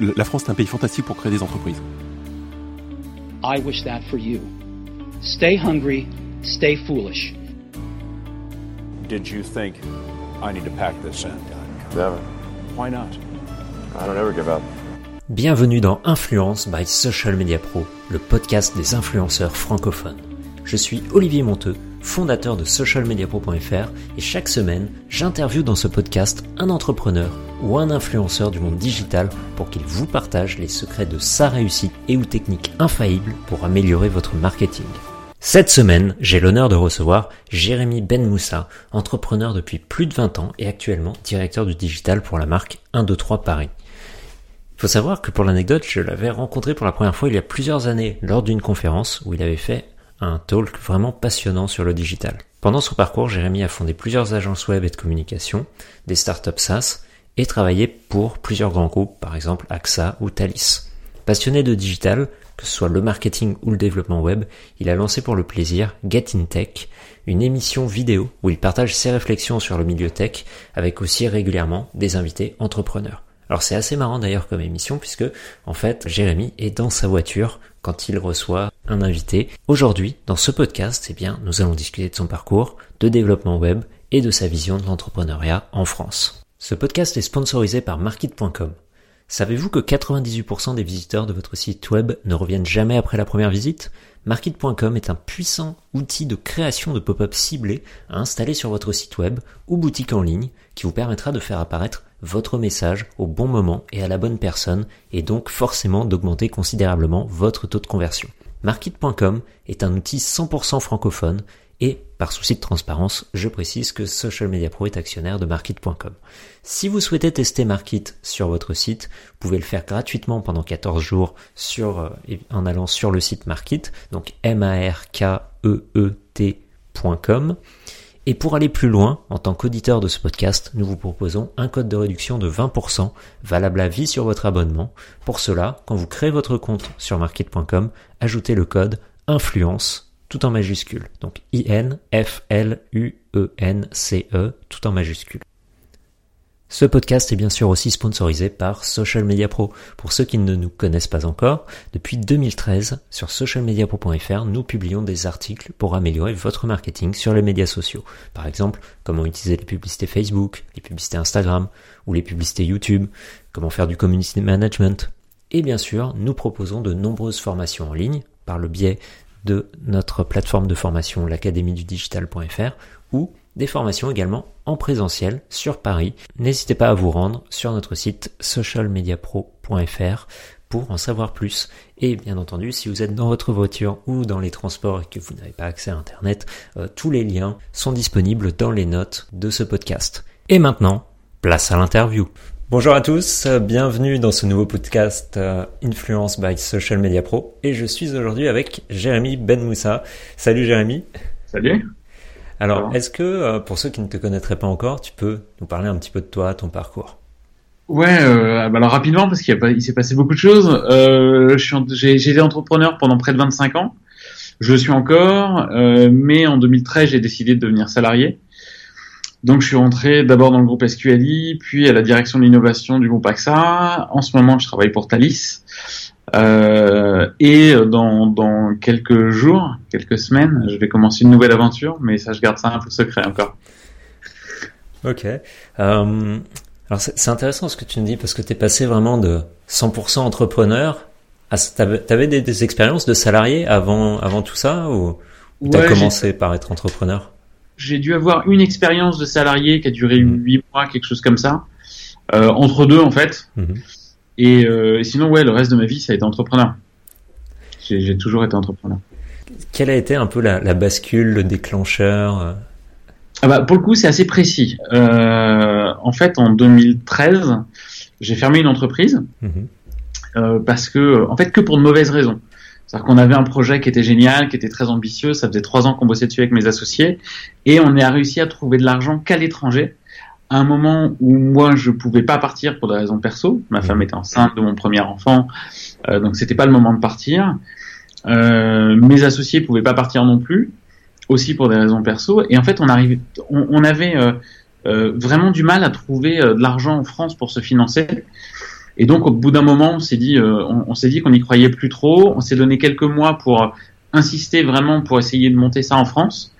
La France est un pays fantastique pour créer des entreprises. I wish that for you. Stay hungry, stay foolish. Did you think I need to pack this in? Never. Why not? I don't ever give up. Bienvenue dans Influence by Social Media Pro, le podcast des influenceurs francophones. Je suis Olivier Monteux, fondateur de socialmediapro.fr et chaque semaine, j'interviewe dans ce podcast un entrepreneur ou un influenceur du monde digital pour qu'il vous partage les secrets de sa réussite et ou techniques infaillibles pour améliorer votre marketing. Cette semaine, j'ai l'honneur de recevoir Jérémy Ben Moussa, entrepreneur depuis plus de 20 ans et actuellement directeur du digital pour la marque 123 Paris. Il faut savoir que pour l'anecdote, je l'avais rencontré pour la première fois il y a plusieurs années lors d'une conférence où il avait fait un talk vraiment passionnant sur le digital. Pendant son parcours, Jérémy a fondé plusieurs agences web et de communication, des startups SaaS et travaillé pour plusieurs grands groupes, par exemple AXA ou Thalys. Passionné de digital, que ce soit le marketing ou le développement web, il a lancé pour le plaisir Get in Tech, une émission vidéo où il partage ses réflexions sur le milieu tech avec aussi régulièrement des invités entrepreneurs. Alors c'est assez marrant d'ailleurs comme émission puisque en fait Jérémy est dans sa voiture quand il reçoit un invité. Aujourd'hui, dans ce podcast, eh bien, nous allons discuter de son parcours, de développement web et de sa vision de l'entrepreneuriat en France. Ce podcast est sponsorisé par Market.com. Savez-vous que 98% des visiteurs de votre site web ne reviennent jamais après la première visite? Market.com est un puissant outil de création de pop-up ciblés à installer sur votre site web ou boutique en ligne qui vous permettra de faire apparaître votre message au bon moment et à la bonne personne et donc forcément d'augmenter considérablement votre taux de conversion. Market.com est un outil 100% francophone et par souci de transparence, je précise que Social Media Pro est actionnaire de Market.com. Si vous souhaitez tester Market sur votre site, vous pouvez le faire gratuitement pendant 14 jours euh, en allant sur le site Market, donc m a r k e e t.com. Et pour aller plus loin, en tant qu'auditeur de ce podcast, nous vous proposons un code de réduction de 20% valable à vie sur votre abonnement. Pour cela, quand vous créez votre compte sur market.com, ajoutez le code influence tout en majuscule. Donc I-N-F-L-U-E-N-C-E tout en majuscule. Ce podcast est bien sûr aussi sponsorisé par Social Media Pro. Pour ceux qui ne nous connaissent pas encore, depuis 2013, sur socialmediapro.fr, nous publions des articles pour améliorer votre marketing sur les médias sociaux. Par exemple, comment utiliser les publicités Facebook, les publicités Instagram ou les publicités YouTube, comment faire du community management. Et bien sûr, nous proposons de nombreuses formations en ligne par le biais de notre plateforme de formation l'académie du digital.fr ou des formations également en présentiel sur Paris. N'hésitez pas à vous rendre sur notre site socialmediapro.fr pour en savoir plus. Et bien entendu, si vous êtes dans votre voiture ou dans les transports et que vous n'avez pas accès à Internet, euh, tous les liens sont disponibles dans les notes de ce podcast. Et maintenant, place à l'interview. Bonjour à tous, bienvenue dans ce nouveau podcast euh, Influence by Social Media Pro et je suis aujourd'hui avec Jérémy Ben Moussa. Salut Jérémy. Salut. Alors, est-ce que euh, pour ceux qui ne te connaîtraient pas encore, tu peux nous parler un petit peu de toi, ton parcours? Ouais, euh, bah alors rapidement parce qu'il il s'est passé beaucoup de choses. Euh, j'ai été entrepreneur pendant près de 25 ans. Je suis encore, mais en 2013 j'ai décidé de devenir salarié. Donc je suis rentré d'abord dans le groupe SQLI, puis à la direction de l'innovation du groupe AXA. En ce moment, je travaille pour Thalys. Euh, et dans, dans quelques jours, quelques semaines, je vais commencer une nouvelle aventure, mais ça, je garde ça un peu secret encore. Ok. Euh, alors c'est intéressant ce que tu me dis parce que tu es passé vraiment de 100% entrepreneur. À, t'avais, des, des, expériences de salarié avant, avant tout ça ou, ou t'as commencé par être entrepreneur? J'ai dû avoir une expérience de salarié qui a duré mmh. huit mois, quelque chose comme ça, euh, entre deux en fait. Mmh. Et, euh, et, sinon, ouais, le reste de ma vie, ça a été entrepreneur. J'ai toujours été entrepreneur. Quelle a été un peu la, la bascule, le déclencheur euh? Ah bah, Pour le coup, c'est assez précis. Euh, en fait, en 2013, j'ai fermé une entreprise mmh. euh, parce que, en fait, que pour de mauvaises raisons. C'est-à-dire qu'on avait un projet qui était génial, qui était très ambitieux. Ça faisait trois ans qu'on bossait dessus avec mes associés, et on a réussi à trouver de l'argent qu'à l'étranger. À un moment où moi je pouvais pas partir pour des raisons perso, ma femme était enceinte de mon premier enfant, euh, donc c'était pas le moment de partir. Euh, mes associés pouvaient pas partir non plus, aussi pour des raisons perso. Et en fait, on arrivait, on, avait euh, euh, vraiment du mal à trouver euh, de l'argent en France pour se financer. Et donc, au bout d'un moment, on s'est dit, on, on s'est dit qu'on n'y croyait plus trop. On s'est donné quelques mois pour insister vraiment pour essayer de monter ça en France.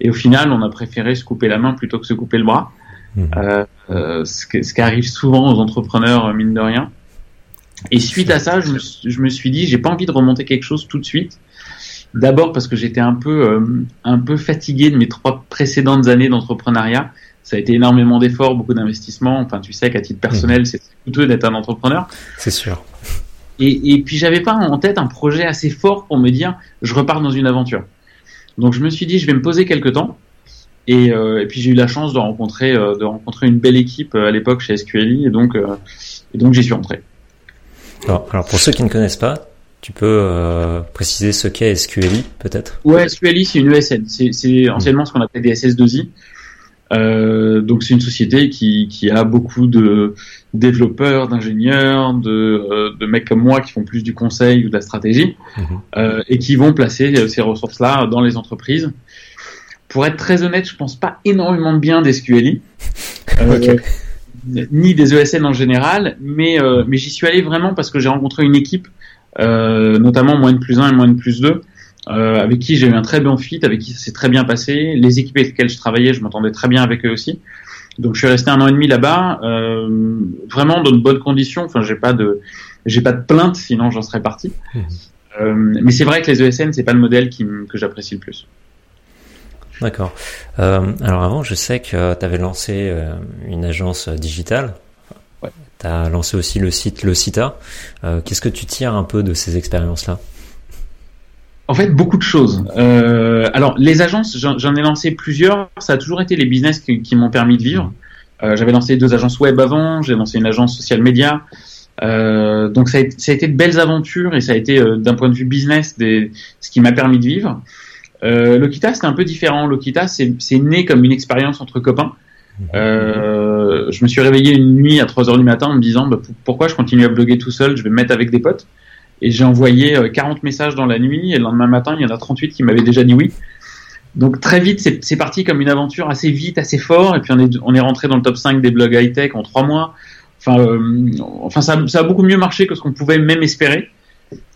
Et au final, on a préféré se couper la main plutôt que se couper le bras. Mmh. Euh, euh, ce, ce, qui arrive souvent aux entrepreneurs, mine de rien. Et suite à ça, je me, je me suis dit, j'ai pas envie de remonter quelque chose tout de suite. D'abord parce que j'étais un peu, euh, un peu fatigué de mes trois précédentes années d'entrepreneuriat. Ça a été énormément d'efforts, beaucoup d'investissements. Enfin, tu sais qu'à titre personnel, mmh. c'est coûteux d'être un entrepreneur. C'est sûr. Et, et puis j'avais pas en tête un projet assez fort pour me dire, je repars dans une aventure. Donc je me suis dit, je vais me poser quelques temps. Et, euh, et puis j'ai eu la chance de rencontrer, euh, de rencontrer une belle équipe euh, à l'époque chez SQLI, et donc, euh, et donc j'y suis entré. Alors, alors, pour ceux qui ne connaissent pas, tu peux euh, préciser ce qu'est SQLI peut-être? Ouais, SQLI c'est une ESN. C'est anciennement ce qu'on appelait des SS2I. Euh, donc c'est une société qui, qui, a beaucoup de développeurs, d'ingénieurs, de, euh, de, mecs comme moi qui font plus du conseil ou de la stratégie mhm. euh, et qui vont placer euh, ces ressources-là dans les entreprises. Pour être très honnête, je pense pas énormément bien des SQLI, euh, ni des ESN en général, mais, mais j'y suis allé vraiment parce que j'ai rencontré une équipe, notamment moins de plus 1 et moins de plus 2, euh, avec qui j'ai eu un très bon fit, avec qui ça s'est très bien passé. Les équipes avec lesquelles je travaillais, je m'entendais très bien avec eux aussi. Donc je suis resté un an et demi là-bas, euh, vraiment dans de bonnes conditions. Enfin, j'ai pas de, j'ai pas de plainte, sinon j'en serais parti. Mmh. Euh, mais c'est vrai que les ESN, c'est pas le modèle qui, que j'apprécie le plus. D'accord. Euh, alors avant, je sais que tu avais lancé une agence digitale. Ouais. Tu as lancé aussi le site Le Cita. Euh, qu'est-ce que tu tires un peu de ces expériences-là? En fait, beaucoup de choses. Euh, alors, les agences, j'en ai lancé plusieurs. Ça a toujours été les business qui, m'ont permis de vivre. Euh, J'avais lancé deux agences web avant. J'ai lancé une agence social média. Euh, donc, ça a, été, de belles aventures et ça a été, euh, d'un point de vue business, des, ce qui m'a permis de vivre. Euh, Lokita, c'était un peu différent. Lokita, c'est né comme une expérience entre copains. Euh, je me suis réveillé une nuit à 3 heures du matin en me disant bah, pourquoi je continue à bloguer tout seul, je vais me mettre avec des potes. Et j'ai envoyé 40 euh, messages dans la nuit et le lendemain matin, il y en a 38 qui m'avaient déjà dit oui. Donc très vite, c'est parti comme une aventure assez vite, assez fort. Et puis on est, on est rentré dans le top 5 des blogs high-tech en trois mois. Enfin, euh, enfin ça, a beaucoup mieux marché que ce qu'on pouvait même espérer.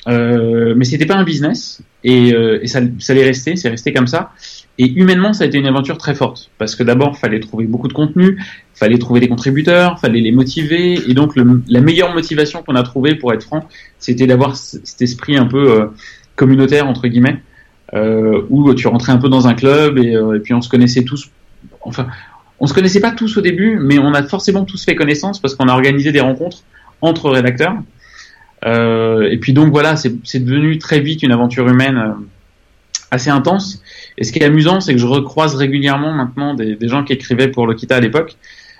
Euh, mais c'était pas un business et, euh, et ça, ça allait rester, c'est resté comme ça. Et humainement, ça a été une aventure très forte parce que d'abord, fallait trouver beaucoup de contenu, fallait trouver des contributeurs, fallait les motiver. Et donc, le, la meilleure motivation qu'on a trouvée, pour être franc, c'était d'avoir cet esprit un peu euh, communautaire entre guillemets, euh, où tu rentrais un peu dans un club et, euh, et, puis on se connaissait tous. Enfin, on se connaissait pas tous au début, mais on a forcément tous fait connaissance parce qu'on a organisé des rencontres entre rédacteurs. Euh, et puis donc voilà, c'est devenu très vite une aventure humaine euh, assez intense. Et ce qui est amusant, c'est que je recroise régulièrement maintenant des, des gens qui écrivaient pour Lokita à l'époque.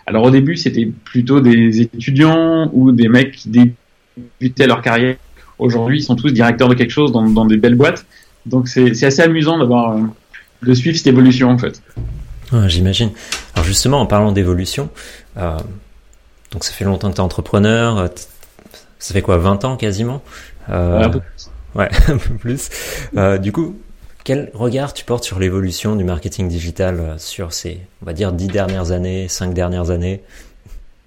Alors au début, c'était plutôt des étudiants ou des mecs qui débutaient leur carrière. Aujourd'hui, ils sont tous directeurs de quelque chose dans, dans des belles boîtes. Donc c'est assez amusant d'avoir euh, de suivre cette évolution en fait. Ah, J'imagine. Alors justement, en parlant d'évolution, euh, donc ça fait longtemps que tu es entrepreneur. Euh, ça fait quoi, 20 ans quasiment? Euh, Un peu plus. Ouais, un peu plus. Euh, du coup, quel regard tu portes sur l'évolution du marketing digital euh, sur ces, on va dire, dix dernières années, cinq dernières années?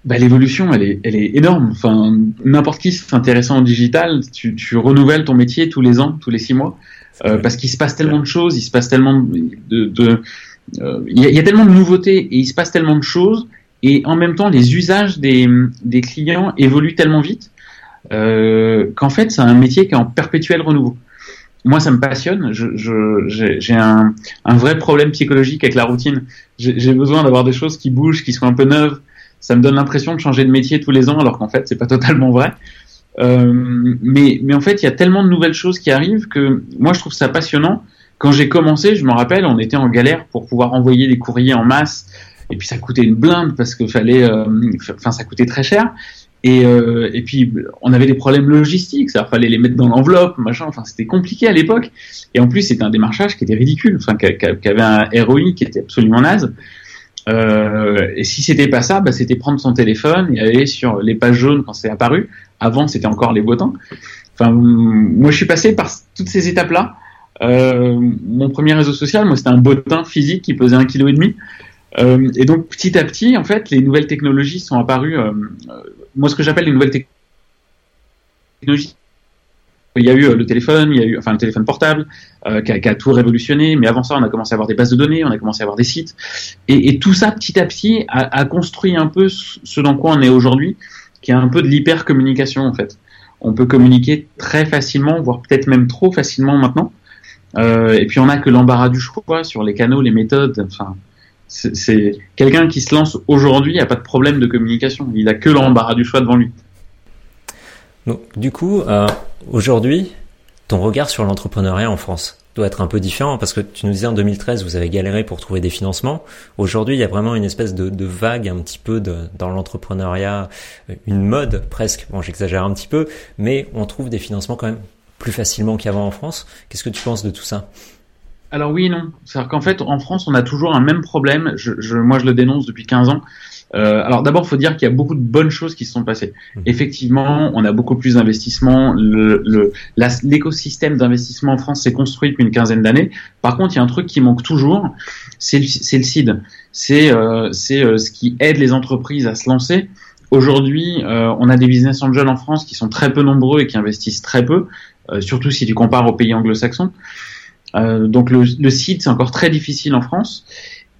Bah, l'évolution, elle est, elle est énorme. Enfin, n'importe qui s'intéressant au digital, tu, tu, renouvelles ton métier tous les ans, tous les six mois, euh, parce qu'il se passe tellement de choses, il se passe tellement de, de euh, il, y a, il y, a, tellement de nouveautés et il se passe tellement de choses, et en même temps, les usages des, des clients évoluent tellement vite euh, qu'en fait, c'est un métier qui est en perpétuel renouveau moi, ça me passionne. J'ai je, un, un, vrai problème psychologique avec la routine. J'ai besoin d'avoir des choses qui bougent, qui sont un peu neuves. Ça me donne l'impression de changer de métier tous les ans, alors qu'en fait, c'est pas totalement vrai. Euh, mais, mais en fait, il y a tellement de nouvelles choses qui arrivent que moi, je trouve ça passionnant. Quand j'ai commencé, je me rappelle, on était en galère pour pouvoir envoyer des courriers en masse. Et puis ça coûtait une blinde parce que fallait, euh, enfin ça coûtait très cher. Et, euh, et puis on avait des problèmes logistiques, ça fallait les mettre dans l'enveloppe, machin. Enfin, c'était compliqué à l'époque. Et en plus, c'était un démarchage qui était ridicule, enfin, qui, avait un ROI qui était absolument naze. Euh, et si c'était pas ça, bah, c'était prendre son téléphone et aller sur les pages jaunes quand c'est apparu. Avant, c'était encore les beaux. Enfin, moi, je suis passé par toutes ces étapes-là. Euh, mon premier réseau social, moi, c'était un bottin physique qui pesait un kilo et demi. Euh, et donc, petit à petit, en fait, les nouvelles technologies sont apparues. Euh, moi, ce que j'appelle les nouvelles technologie il y a eu le téléphone, il y a eu enfin le téléphone portable qui, a, tout révolutionné. Mais avant ça, on a commencé à avoir des bases de données, on a commencé à avoir des sites, et, tout ça petit à petit a, a, construit un peu ce dans quoi on est aujourd'hui, qui est un peu de l'hyper-communication en fait. On peut communiquer très facilement, voire peut-être même trop facilement maintenant. Euh, et puis on n'a que l'embarras du choix sur les canaux, les méthodes. Enfin, c'est quelqu'un qui se lance aujourd'hui a pas de problème de communication. Il a que l'embarras du choix devant lui. Donc, du coup, euh, aujourd'hui, ton regard sur l'entrepreneuriat en France doit être un peu différent parce que tu nous disais en 2013 vous avez galéré pour trouver des financements. Aujourd'hui, il y a vraiment une espèce de, vague un petit peu dans l'entrepreneuriat, une mode presque. Bon, j'exagère un petit peu, mais on trouve des financements quand même plus facilement qu'avant en France. Qu'est-ce que tu penses de tout ça? Alors oui et non. C'est-à-dire qu'en fait, en France, on a toujours un même problème. Je, je, moi, je le dénonce depuis 15 ans. Euh, alors d'abord, il faut dire qu'il y a beaucoup de bonnes choses qui se sont passées. Mmh. Effectivement, on a beaucoup plus d'investissements. L'écosystème le, d'investissement en France s'est construit depuis une quinzaine d'années. Par contre, il y a un truc qui manque toujours, c'est le, le CID. C'est euh, euh, ce qui aide les entreprises à se lancer. Aujourd'hui, euh, on a des business angels en France qui sont très peu nombreux et qui investissent très peu. Euh, surtout si tu compares aux pays anglo-saxons. Euh, donc le, le site, c'est encore très difficile en France.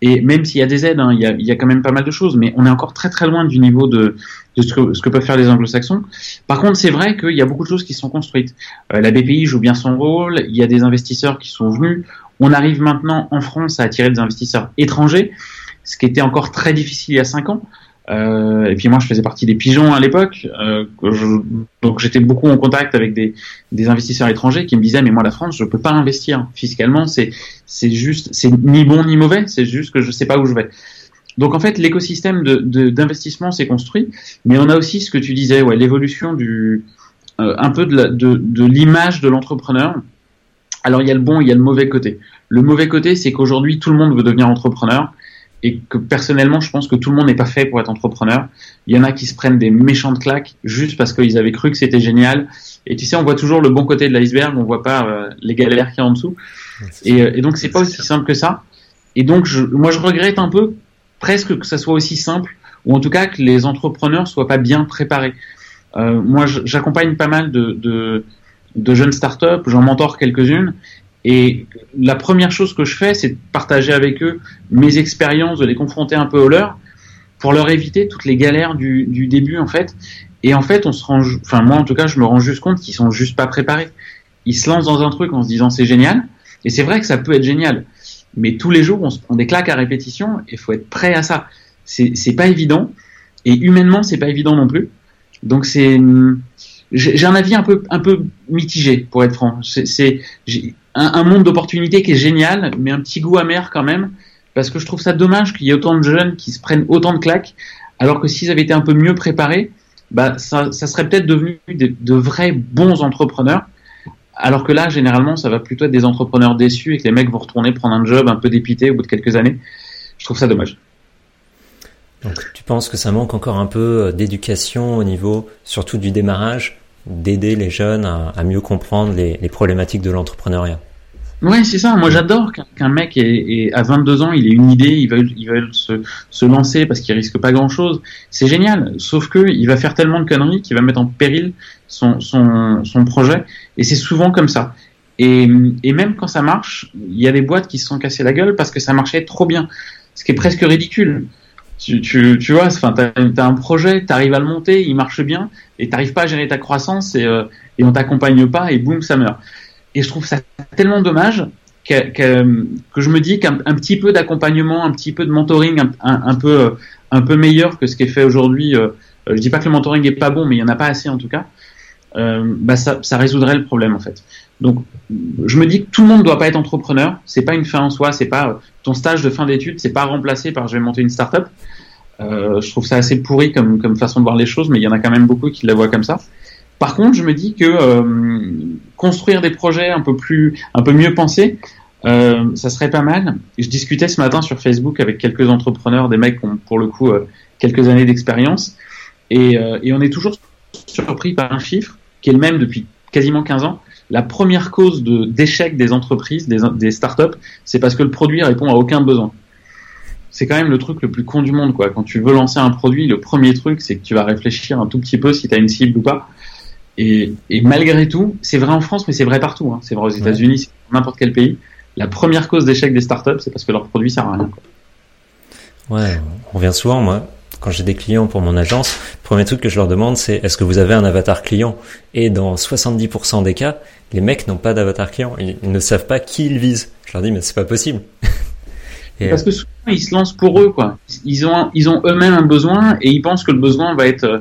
Et même s'il y a des aides, hein, il, y a, il, y a, quand même pas mal de choses, mais on est encore très très loin du niveau de, de ce, que, ce, que, peuvent faire les anglo-saxons. Par contre, c'est vrai qu'il y a beaucoup de choses qui sont construites. Euh, la BPI joue bien son rôle, il y a des investisseurs qui sont venus. On arrive maintenant en France à attirer des investisseurs étrangers, ce qui était encore très difficile il y a cinq ans. Euh, et puis moi, je faisais partie des pigeons à l'époque, euh, donc j'étais beaucoup en contact avec des, investisseurs étrangers qui me disaient mais moi la France, je peux pas investir fiscalement, c'est c'est juste, c'est ni bon ni mauvais, c'est juste que je sais pas où je vais. Donc en fait, l'écosystème d'investissement s'est construit, mais on a aussi ce que tu disais, ouais, l'évolution du euh, un peu de, de, de l'image de l'entrepreneur. Alors il y a le bon, il y a le mauvais côté. Le mauvais côté, c'est qu'aujourd'hui tout le monde veut devenir entrepreneur et que personnellement, je pense que tout le monde n'est pas fait pour être entrepreneur. Il y en a qui se prennent des méchantes claques juste parce qu'ils avaient cru que c'était génial. Et tu sais, on voit toujours le bon côté de l'iceberg, on voit pas euh, les galères qu'il y a en dessous. Et, euh, et, donc, c'est pas aussi simple que ça. Et donc, je, moi, je regrette un peu presque que ça soit aussi simple, ou en tout cas que les entrepreneurs soient pas bien préparés. Euh, moi, j'accompagne pas mal de, de, de jeunes startups, j'en mentor quelques-unes, et la première chose que je fais, c'est de partager avec eux mes expériences, de les confronter un peu au leur, pour leur éviter toutes les galères du, du début en fait. Et en fait, on se rend, enfin moi en tout cas, je me rends juste compte qu'ils sont juste pas préparés. Ils se lancent dans un truc en se disant c'est génial, et c'est vrai que ça peut être génial. Mais tous les jours, on se prend des claques à répétition, et faut être prêt à ça. C'est pas évident, et humainement, c'est pas évident non plus. Donc c'est, j'ai un avis un peu un peu mitigé pour être franc. C'est un, monde d'opportunités qui est génial, mais un petit goût amer quand même, parce que je trouve ça dommage qu'il y ait autant de jeunes qui se prennent autant de claques, alors que s'ils avaient été un peu mieux préparés, bah, ça, serait peut-être devenu de, vrais bons entrepreneurs. Alors que là, généralement, ça va plutôt être des entrepreneurs déçus et que les mecs vont retourner prendre un job un peu dépité au bout de quelques années. Je trouve ça dommage. Donc, tu penses que ça manque encore un peu d'éducation au niveau, surtout du démarrage, d'aider les jeunes à, mieux comprendre les problématiques de l'entrepreneuriat? Ouais, c'est ça. Moi, j'adore qu'un mec ait, à 22 ans, il ait une idée, il va, il va se, se lancer parce qu'il risque pas grand chose. C'est génial. Sauf que il va faire tellement de conneries qu'il va mettre en péril son, son, son projet. Et c'est souvent comme ça. Et, et même quand ça marche, il y a des boîtes qui se sont cassées la gueule parce que ça marchait trop bien. Ce qui est presque ridicule. Tu, tu, tu vois, enfin, t'as as un projet, t'arrives à le monter, il marche bien, et t'arrives pas à gérer ta croissance, et, euh, et on t'accompagne pas, et boum, ça meurt. Et je trouve ça tellement dommage que, que, je me dis qu'un petit peu d'accompagnement, un petit peu de mentoring, un, un, peu un peu meilleur que ce qui est fait aujourd'hui. Euh, je dis pas que le mentoring est pas bon, mais il y en a pas assez en tout cas. Euh, bah ça, résoudrait le problème en fait. Donc, je me dis que tout le monde doit pas être entrepreneur. C'est pas une fin en soi. C'est pas ton stage de fin d'études. C'est pas remplacé par je vais monter une start-up. Euh, je trouve ça assez pourri comme, comme façon de voir les choses, mais il y en a quand même beaucoup qui la voient comme ça. Par contre, je me dis que euh, construire des projets un peu plus, un peu mieux pensés, euh, ça serait pas mal. Je discutais ce matin sur Facebook avec quelques entrepreneurs, des mecs qui ont pour le coup euh, quelques années d'expérience, et, euh, on est toujours surpris par un chiffre qui est le même depuis quasiment 15 ans. La première cause d'échec des entreprises, des, des startups, c'est parce que le produit répond à aucun besoin. C'est quand même le truc le plus con du monde, quoi. Quand tu veux lancer un produit, le premier truc, c'est que tu vas réfléchir un tout petit peu si tu as une cible ou pas. Et, et malgré tout, c'est vrai en France, mais c'est vrai partout. Hein. C'est vrai aux États-Unis, c'est n'importe quel pays. La première cause d'échec des startups, c'est parce que leur produit sert à rien. Quoi. Ouais, on revient souvent, moi, quand j'ai des clients pour mon agence, le premier truc que je leur demande, c'est est-ce que vous avez un avatar client? Et dans 70% des cas, les mecs n'ont pas d'avatar client. Ils, ne savent pas qui ils visent. Je leur dis, mais c'est pas possible. Et Parce que souvent, ils se lancent pour eux, quoi. Ils ont, ils ont eux-mêmes un besoin et ils pensent que le besoin va être euh,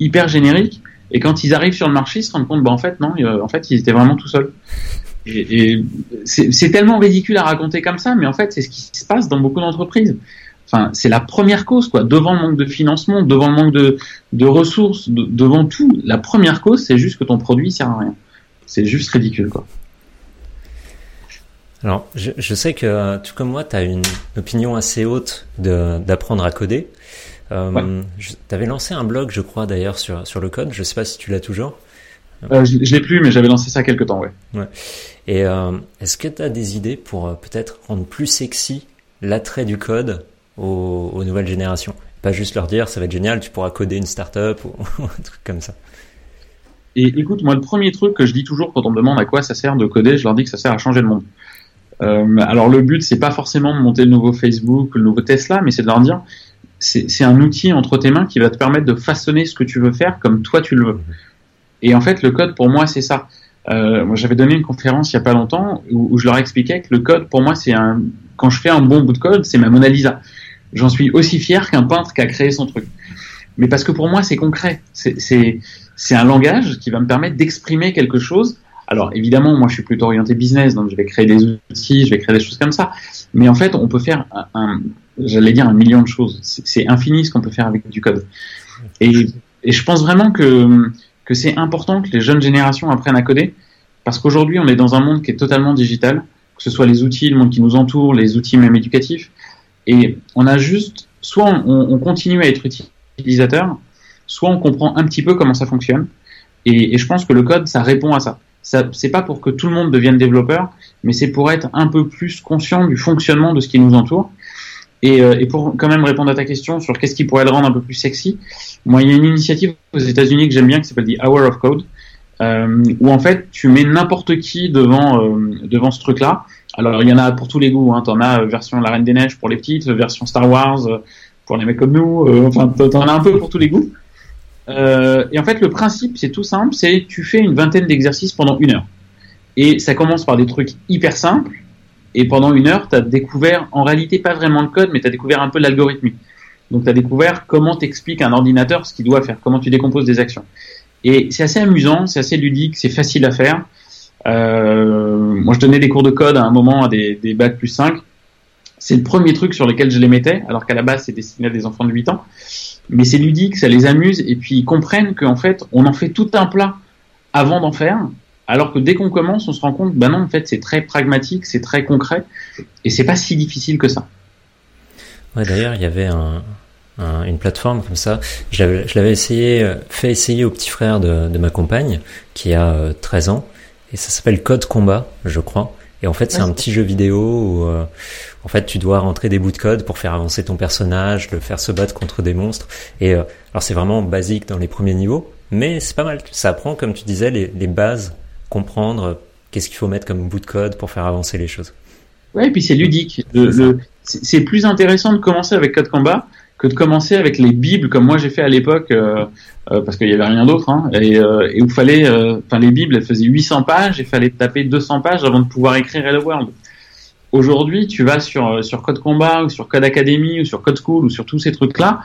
hyper générique. Et quand ils arrivent sur le marché, ils se rendent compte, bah, en fait, non, en fait, ils étaient vraiment tout seuls. Et, c'est tellement ridicule à raconter comme ça, mais en fait, c'est ce qui se passe dans beaucoup d'entreprises. Enfin, c'est la première cause, quoi. Devant le manque de financement, devant le manque de, ressources, devant tout, la première cause, c'est juste que ton produit sert à rien. C'est juste ridicule, quoi. Alors, je, je, sais que tout comme moi, tu as une opinion assez haute d'apprendre à coder. Euh, Tu avais lancé un blog, je crois, d'ailleurs, sur, sur le code. Je sais pas si tu l'as toujours. Euh, je, je l'ai plus, mais j'avais lancé ça quelques temps, ouais. ouais. Et euh, est-ce que tu as des idées pour euh, peut-être rendre plus sexy l'attrait du code aux, aux, nouvelles générations? Pas juste leur dire, ça va être génial, tu pourras coder une startup ou un truc comme ça. Et écoute, moi, le premier truc que je dis toujours quand on me demande à quoi ça sert de coder, je leur dis que ça sert à changer le monde. Euh, alors le but, c'est pas forcément de monter le nouveau Facebook, le nouveau Tesla, mais c'est de leur dire, c'est un outil entre tes mains qui va te permettre de façonner ce que tu veux faire comme toi tu le veux. Et en fait, le code, pour moi, c'est ça. Euh, moi, j'avais donné une conférence il y a pas longtemps où, je leur expliquais que le code, pour moi, c'est un. Quand je fais un bon bout de code, c'est ma Mona Lisa. J'en suis aussi fier qu'un peintre qui a créé son truc. Mais parce que pour moi, c'est concret. C'est un langage qui va me permettre d'exprimer quelque chose. Alors évidemment, moi, je suis plutôt orienté business, donc je vais créer des outils, je vais créer des choses comme ça. Mais en fait, on peut faire un j'allais dire un million de choses. C'est infini ce qu'on peut faire avec du code. Et, je pense vraiment que c'est important que les jeunes générations apprennent à coder, parce qu'aujourd'hui, on est dans un monde qui est totalement digital, que ce soit les outils, le monde qui nous entoure, les outils même éducatifs, et on a juste, soit on, on continue à être utilisateur, soit on comprend un petit peu comment ça fonctionne, et, et je pense que le code, ça répond à ça. ça c'est pas pour que tout le monde devienne développeur, mais c'est pour être un peu plus conscient du fonctionnement de ce qui nous entoure. Et, euh, et, pour quand même répondre à ta question sur qu'est-ce qui pourrait le rendre un peu plus sexy, moi il y a une initiative aux États-Unis que j'aime bien qui s'appelle The Hour of Code, euh, où en fait tu mets n'importe qui devant euh, devant ce truc-là. Alors il y en a pour tous les goûts, hein. t'en as version La Reine des Neiges pour les petites, version Star Wars pour les mecs comme nous, enfin t'en as un peu pour tous les goûts. et en fait le principe c'est tout simple, c'est tu fais une vingtaine d'exercices pendant une heure. Et ça commence par des trucs hyper simples et pendant une heure, tu as découvert, en réalité pas vraiment le code, mais tu as découvert un peu l'algorithmie. Donc tu as découvert comment t'explique un ordinateur ce qu'il doit faire, comment tu décomposes des actions. Et c'est assez amusant, c'est assez ludique, c'est facile à faire. Euh, moi, je donnais des cours de code à un moment à des, des bacs plus 5. C'est le premier truc sur lequel je les mettais, alors qu'à la base, c'est destiné à des enfants de 8 ans. Mais c'est ludique, ça les amuse, et puis ils comprennent qu'en fait, on en fait tout un plat avant d'en faire, alors que dès qu'on commence, on se rend compte, ben non, en fait, c'est très pragmatique, c'est très concret, et c'est pas si difficile que ça. Ouais, d'ailleurs, il y avait un, un, une plateforme comme ça. Je l'avais essayé, euh, fait essayer au petit frère de, de ma compagne, qui a 13 euh, ans, et ça s'appelle Code Combat, je crois. Et en fait, c'est un petit jeu vidéo où, euh, en fait, tu dois rentrer des bouts de code pour faire avancer ton personnage, le faire se battre contre des monstres. Et euh, alors, c'est vraiment basique dans les premiers niveaux, mais c'est pas mal. Ça apprend, comme tu disais, les, les bases comprendre qu'est-ce qu'il faut mettre comme bout de code pour faire avancer les choses. Ouais, et puis c'est ludique. C'est plus intéressant de commencer avec Code Combat que de commencer avec les bibles comme moi j'ai fait à l'époque euh, euh, parce qu'il y avait rien d'autre hein, et, euh, et où fallait euh, enfin les bibles elles faisaient 800 pages et fallait taper 200 pages avant de pouvoir écrire Hello World. Aujourd'hui, tu vas sur sur Code Combat ou sur Code Academy ou sur Code School ou sur tous ces trucs là,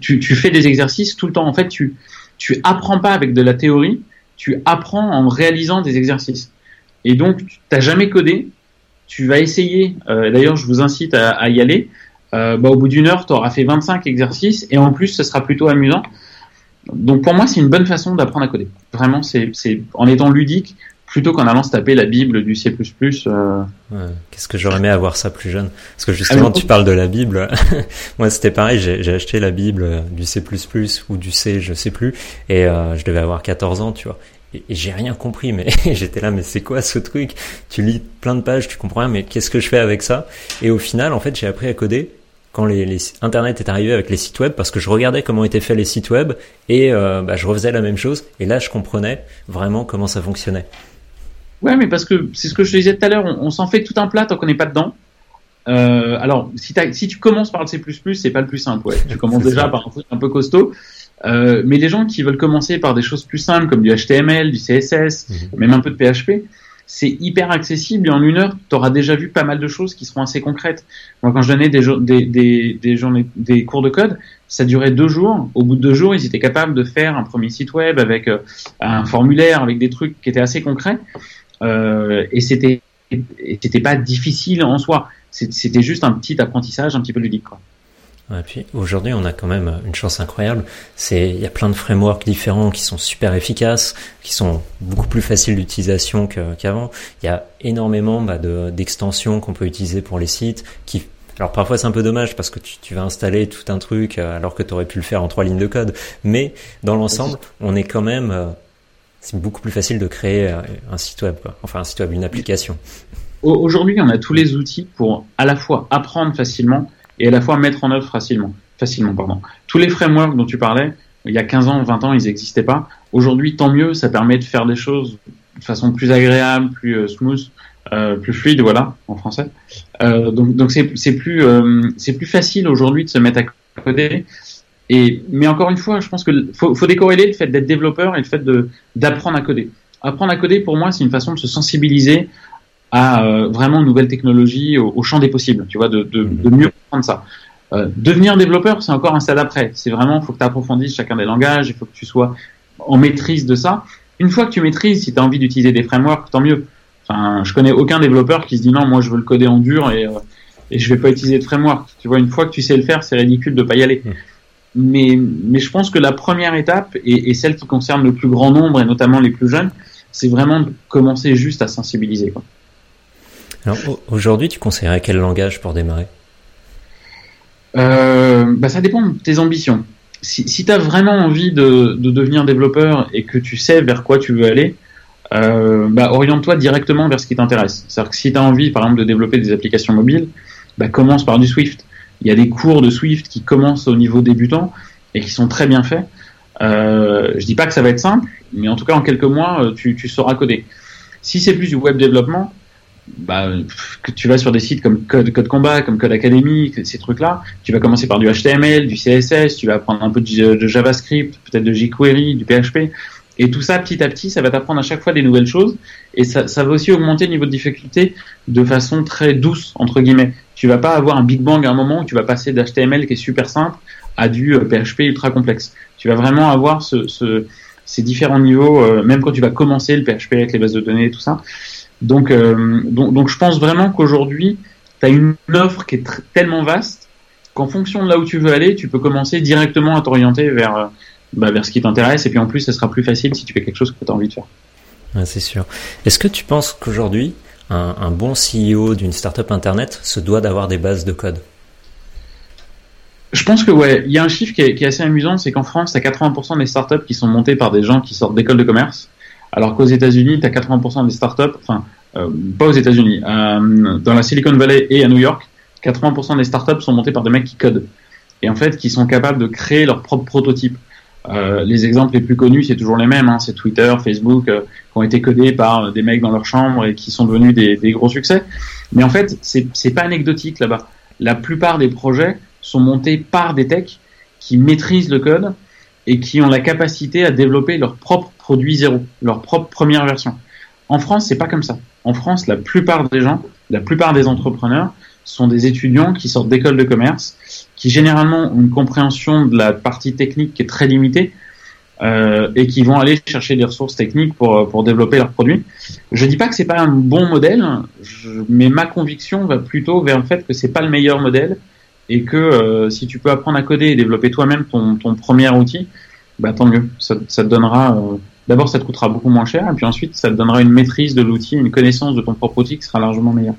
tu, tu fais des exercices tout le temps. En fait, tu tu apprends pas avec de la théorie, tu apprends en réalisant des exercices. Et donc, tu n'as jamais codé, tu vas essayer, euh, d'ailleurs je vous incite à, y aller, euh, bah, au bout d'une heure, tu auras fait 25 exercices, et en plus, ce sera plutôt amusant. Donc pour moi, c'est une bonne façon d'apprendre à coder. Vraiment, c'est en étant ludique, plutôt qu'en allant se taper la Bible du C++. Euh... Ouais, Qu'est-ce que j'aurais aimé avoir ça plus jeune? Parce que justement, tu parles de la Bible. Moi, c'était pareil. J'ai acheté la Bible du C++ ou du C, je sais plus, et euh, je devais avoir 14 ans, tu vois. Et, et j'ai rien compris, mais j'étais là, mais c'est quoi ce truc? Tu lis plein de pages, tu comprends rien, mais qu'est-ce que je fais avec ça? Et au final, en fait, j'ai appris à coder quand les, Internet est arrivé avec les sites web parce que je regardais comment étaient faits les sites web et euh, bah, je refaisais la même chose et là je comprenais vraiment comment ça fonctionnait. Ouais, mais parce que c'est ce que je te disais tout à l'heure, on, s'en fait tout un plat tant qu'on n'est pas dedans. Euh, alors, si, si, tu commences par le C++, c'est pas le plus simple. Ouais. Tu commences déjà par un truc un peu costaud. Euh, mais les gens qui veulent commencer par des choses plus simples comme du HTML, du CSS, mhm. même un peu de PHP, c'est hyper accessible et en une heure, tu auras déjà vu pas mal de choses qui seront assez concrètes. Moi, quand je donnais des, des, des, des, journées, des cours de code, ça durait deux jours. Au bout de deux jours, ils étaient capables de faire un premier site web avec euh, un formulaire, avec des trucs qui étaient assez concrets. Euh, et c'était c'était pas difficile en soi. C'était juste un petit apprentissage un petit peu ludique. Quoi. Et puis aujourd'hui, on a quand même une chance incroyable. C'est il y a plein de frameworks différents qui sont super efficaces, qui sont beaucoup plus faciles d'utilisation qu'avant. il y a énormément bah, d'extensions qu'on peut utiliser pour les sites. Qui alors parfois c'est un peu dommage parce que tu, tu vas installer tout un truc euh, alors que tu aurais pu le faire en trois lignes de code. Mais dans l'ensemble, on est quand même euh, c'est beaucoup plus facile de créer euh, un site web, quoi. enfin un site web, une application. Aujourd'hui, on a tous les outils pour à la fois apprendre facilement et à la fois mettre en œuvre facilement. facilement pardon. Tous les frameworks dont tu parlais, il y a 15 ans, 20 ans, ils n'existaient pas. Aujourd'hui, tant mieux, ça permet de faire des choses de façon plus agréable, plus euh, smooth, euh, plus fluide, voilà, en français. Donc, plus, c'est plus facile aujourd'hui de se mettre à coder. Et, mais encore une fois, je pense que faut, faut décorréler le fait d'être développeur et le fait d'apprendre à coder. Apprendre à coder, pour moi, c'est une façon de se sensibiliser à euh, vraiment une nouvelle technologie au, champ des possibles, tu vois, de, de, de mieux comprendre ça. Euh, devenir développeur, c'est encore un stade après. C'est vraiment, faut que tu approfondisses chacun des langages, il faut que tu sois en maîtrise de ça. Une fois que tu maîtrises, si tu as envie d'utiliser des frameworks, tant mieux. Enfin, je connais aucun développeur qui se dit non, moi je veux le coder en dur et, euh, et je vais pas utiliser de framework. Tu vois, une fois que tu sais le faire, c'est ridicule de pas y aller. Mais, mais je pense que la première étape, et, et celle qui concerne le plus grand nombre, et notamment les plus jeunes, c'est vraiment de commencer juste à sensibiliser. Quoi. Alors aujourd'hui, tu conseillerais quel langage pour démarrer? Euh, bah, Ça dépend de tes ambitions. Si, si tu as vraiment envie de, de, devenir développeur et que tu sais vers quoi tu veux aller, euh, bah, oriente-toi directement vers ce qui t'intéresse. C'est-à-dire que si tu as envie, par exemple, de développer des applications mobiles, bah, commence par du Swift. Il y a des cours de Swift qui commencent au niveau débutant et qui sont très bien faits. Euh, je dis pas que ça va être simple, mais en tout cas en quelques mois, euh, tu, sauras coder. Si c'est plus du web développement, bah, que tu vas sur des sites comme Code, Code Combat, comme Code Academy, ces trucs-là, tu vas commencer par du HTML, du CSS, tu vas apprendre un peu de, JavaScript, peut-être de jQuery, du PHP, et tout ça, petit à petit, ça va t'apprendre à chaque fois des nouvelles choses, et ça, va aussi augmenter le niveau de difficulté de façon très douce, entre guillemets. Tu vas pas avoir un Big Bang à un moment où tu vas passer d'HTML qui est super simple à du PHP euh, ultra complexe. Tu vas vraiment avoir ce, ce, ces différents niveaux, euh, même quand tu vas commencer le PHP avec les bases de données et tout ça. Donc, euh, donc, je pense vraiment qu'aujourd'hui, tu as une offre qui est tellement vaste qu'en fonction de là où tu veux aller, tu peux commencer directement à t'orienter vers, bah, vers ce qui t'intéresse. Et puis en plus, ça sera plus facile si tu fais quelque chose que tu as envie de faire. C'est sûr. Est-ce que tu penses qu'aujourd'hui, un, bon CEO d'une startup internet se doit d'avoir des bases de code? Je pense que ouais, il y a un chiffre qui est, assez amusant, c'est qu'en France, tu as 80% des startups qui sont montées par des gens qui sortent d'écoles de commerce alors qu'aux États-Unis, tu as 80% des startups, enfin, euh, pas aux États-Unis, euh, dans la Silicon Valley et à New York, 80% des startups sont montées par des mecs qui codent et en fait qui sont capables de créer leur propre prototype. Euh, les exemples les plus connus, c'est toujours les mêmes, hein, c'est Twitter, Facebook, euh, qui ont été codés par des mecs dans leur chambre et qui sont devenus des, des gros succès. Mais en fait, c'est pas anecdotique là-bas. La plupart des projets sont montés par des techs qui maîtrisent le code et qui ont la capacité à développer leur propre produit zéro, leur propre première version. En France, c'est pas comme ça. En France, la plupart des gens, la plupart des entrepreneurs sont des étudiants qui sortent d'écoles de commerce, qui généralement ont une compréhension de la partie technique qui est très limitée, euh, et qui vont aller chercher des ressources techniques pour, pour développer leurs produits. Je dis pas que c'est pas un bon modèle, mais ma conviction va plutôt vers le fait que c'est pas le meilleur modèle et que euh, si tu peux apprendre à coder et développer toi-même ton, ton premier outil, bah tant mieux. Ça, te donnera. Euh, d'abord, ça te coûtera beaucoup moins cher, et puis ensuite, ça te donnera une maîtrise de l'outil, une connaissance de ton propre outil qui sera largement meilleure.